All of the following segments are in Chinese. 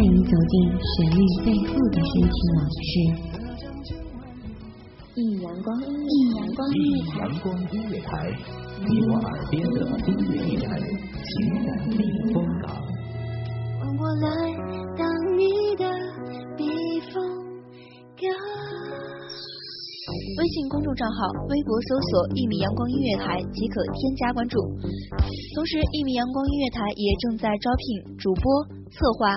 带你走进旋律背后的深情往事。一阳光，一阳光音乐台，阳光音乐台，你我耳边的音乐驿站，情感避风港。我来当你的避风港。微信公众账号、微博搜索“一米阳光音乐台”即可添加关注。同时，一米阳光音乐台也正在招聘主播、策划、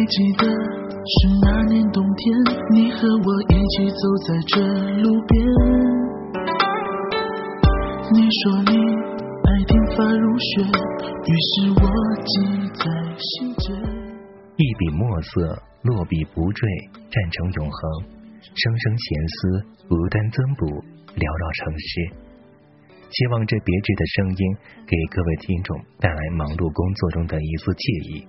还记得是那年冬天，你和我一起走在这路边。你说你爱听发如雪，于是我记在心间。一笔墨色，落笔不坠，战成永恒。声声弦思，不单增补，缭绕成诗。希望这别致的声音，给各位听众带来忙碌工作中的一丝惬意。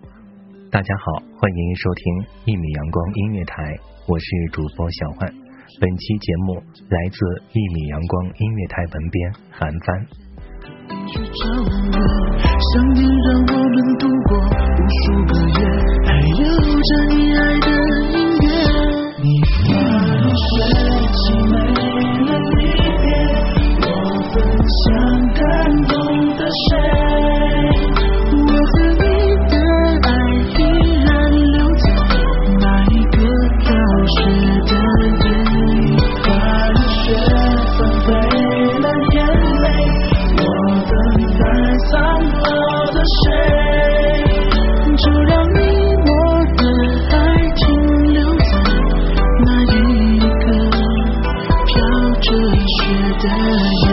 大家好，欢迎收听一米阳光音乐台，我是主播小焕。本期节目来自一米阳光音乐台文编韩帆。你爱的音乐。你发的水的夜。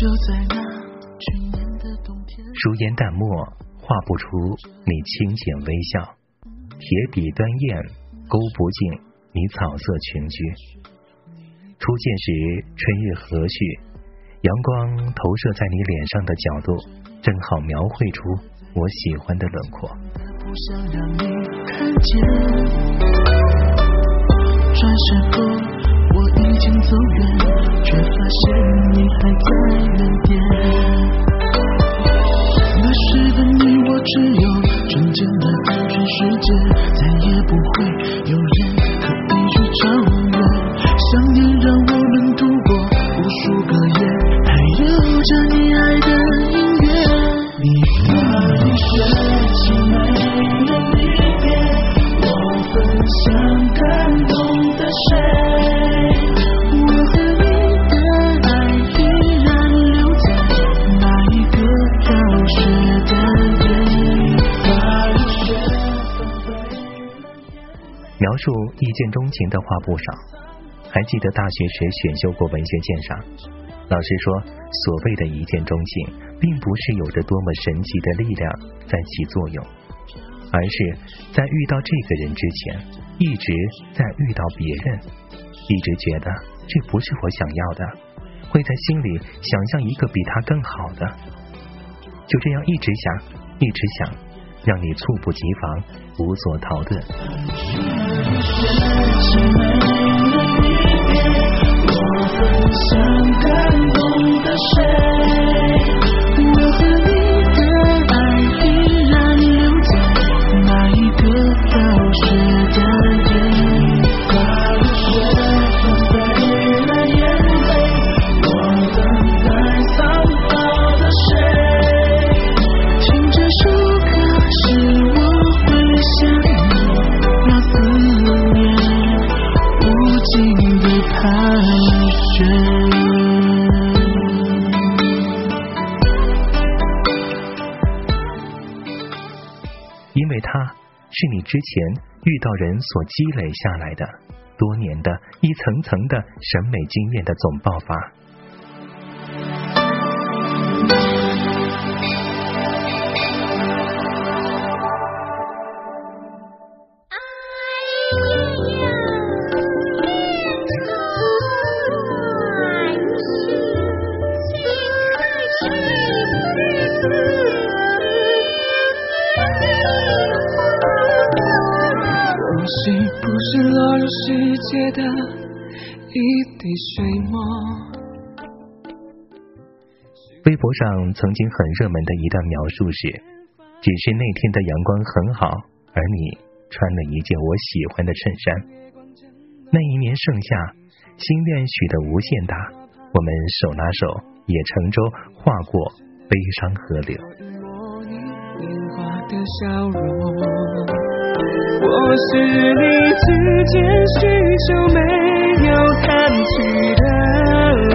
就在那去年的冬天。书烟淡墨，画不出你清浅微笑；铁笔端砚，勾不尽你草色群居。初见时，春日和煦，阳光投射在你脸上的角度，正好描绘出我喜欢的轮廓。转身后我已经走远，却发现你还在原点。那时的你我只有纯真的单纯世界，再也不会有人描述一见钟情的话不少，还记得大学时选修过文学鉴赏，老师说，所谓的一见钟情，并不是有着多么神奇的力量在起作用，而是在遇到这个人之前，一直在遇到别人，一直觉得这不是我想要的，会在心里想象一个比他更好的，就这样一直想，一直想，让你猝不及防，无所逃遁。分享感动的谁？之前遇到人所积累下来的多年的一层层的审美经验的总爆发。的一滴水墨。微博上曾经很热门的一段描述是：只是那天的阳光很好，而你穿了一件我喜欢的衬衫。那一年盛夏，心愿许的无限大，我们手拉手，也乘舟划过悲伤河流。我是你指尖有没有叹气的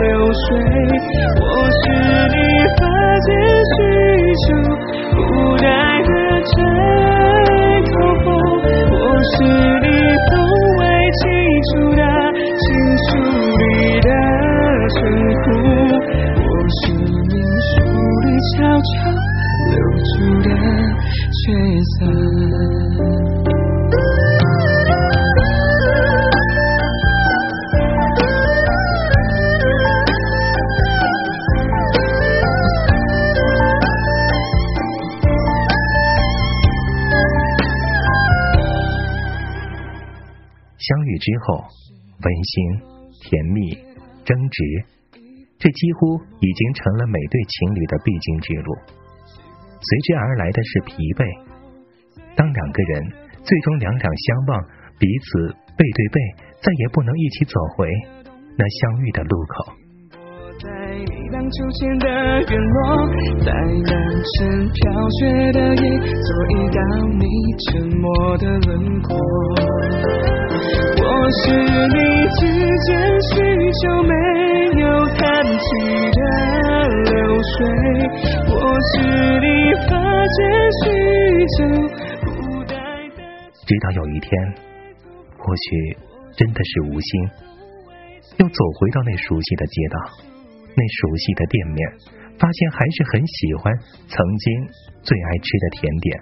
流水，之后，温馨、甜蜜、争执，这几乎已经成了每对情侣的必经之路。随之而来的是疲惫。当两个人最终两两相望，彼此背对背，再也不能一起走回那相遇的路口。在荡秋千的院落，在南城飘雪的夜，做一道你沉默的轮廓。我是你指尖许久没有弹起的流水，我是你发间许久不待的。直到有一天，或许真的是无心，又走回到那熟悉的街道。那熟悉的店面，发现还是很喜欢曾经最爱吃的甜点。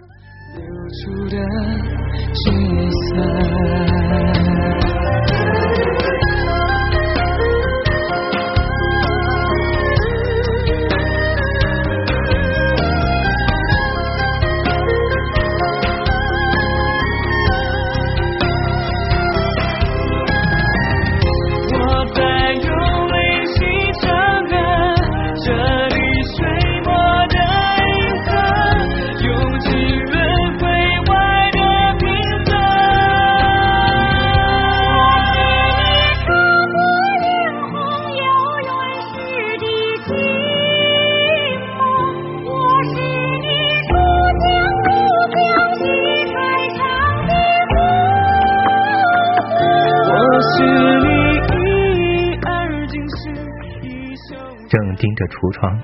着橱窗，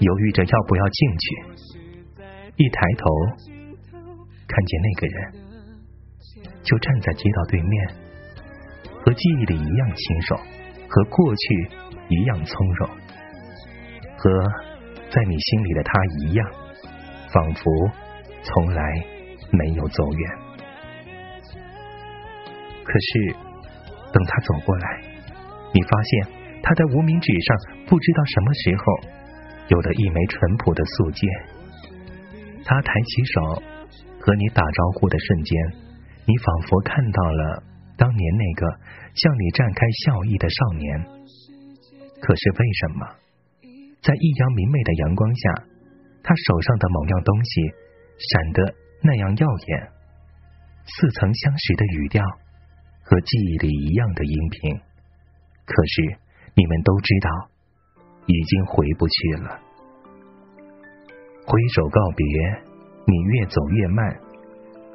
犹豫着要不要进去。一抬头，看见那个人就站在街道对面，和记忆里一样清瘦，和过去一样从容，和在你心里的他一样，仿佛从来没有走远。可是，等他走过来，你发现。他在无名指上不知道什么时候有了一枚淳朴的素戒。他抬起手和你打招呼的瞬间，你仿佛看到了当年那个向你绽开笑意的少年。可是为什么，在异样明媚的阳光下，他手上的某样东西闪得那样耀眼？似曾相识的语调和记忆里一样的音频，可是。你们都知道，已经回不去了。挥手告别，你越走越慢，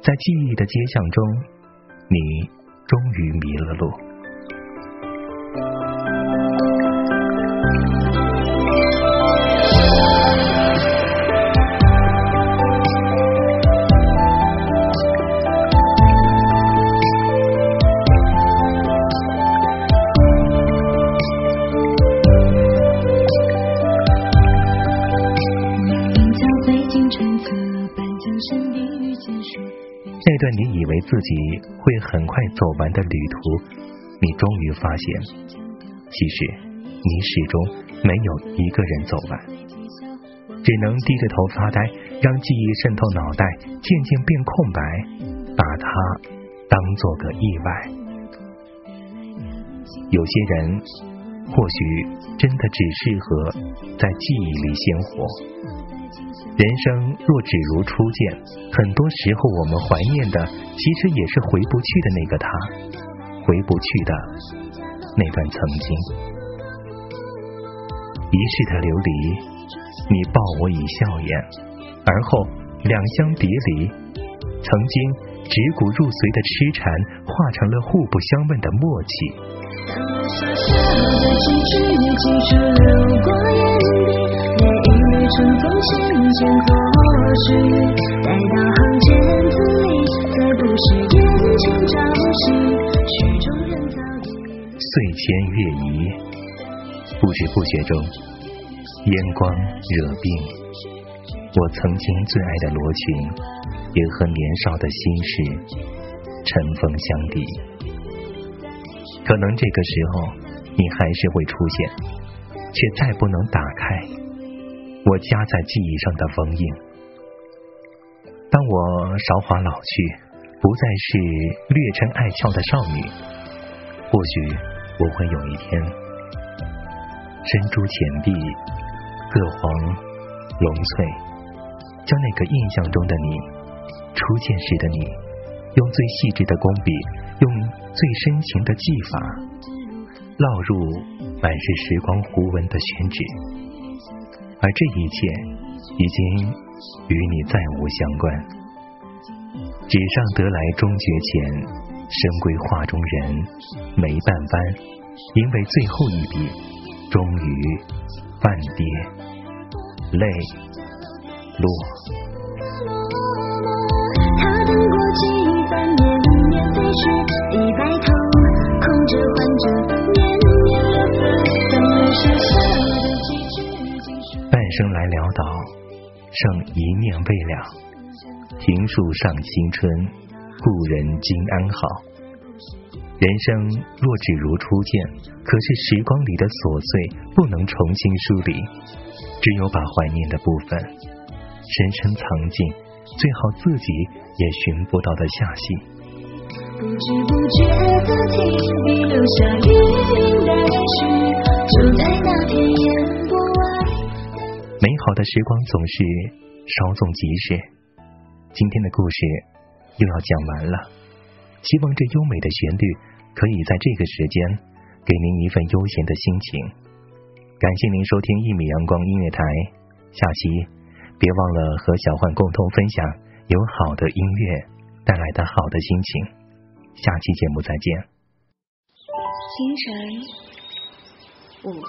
在记忆的街巷中，你终于迷了路。那段你以为自己会很快走完的旅途，你终于发现，其实你始终没有一个人走完，只能低着头发呆，让记忆渗透脑袋，渐渐变空白，把它当做个意外。有些人或许真的只适合在记忆里鲜活。人生若只如初见，很多时候我们怀念的，其实也是回不去的那个他，回不去的那段曾经。一世的流离，你抱我以笑颜，而后两相别离。曾经指骨入髓的痴缠，化成了互不相问的默契。间或许待到行间字里，再不是眼前朝夕，曲终人早已。岁迁月移，不知不觉中，烟光惹鬓。我曾经最爱的罗裙，也和年少的心事尘封相抵。可能这个时候，你还是会出现，却再不能打开。我夹在记忆上的封印。当我韶华老去，不再是略陈爱俏的少女，或许我会有一天，深珠浅碧，各黄龙翠，将那个印象中的你，初见时的你，用最细致的工笔，用最深情的技法，烙入满是时光弧纹的宣纸。而这一切已经与你再无相关。纸上得来终觉浅，身归画中人，没半般，因为最后一笔终于半跌，泪落。他等过几番绵绵飞去，一白头，生来潦倒，剩一念未了。庭树上新春，故人今安好？人生若只如初见，可是时光里的琐碎不能重新梳理，只有把怀念的部分深深藏进最好自己也寻不到的下戏。不知不觉的提笔留下余韵待续，就在那片烟。美好的时光总是稍纵即逝，今天的故事又要讲完了。希望这优美的旋律可以在这个时间给您一份悠闲的心情。感谢您收听一米阳光音乐台，下期别忘了和小焕共同分享有好的音乐带来的好的心情。下期节目再见。清晨，午后。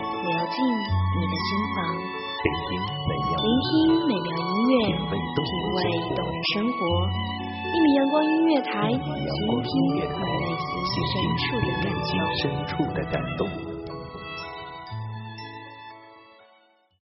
进你的心房，聆听。美妙音乐，品味动人生活。一米阳光音乐台，倾听内心深处的感动。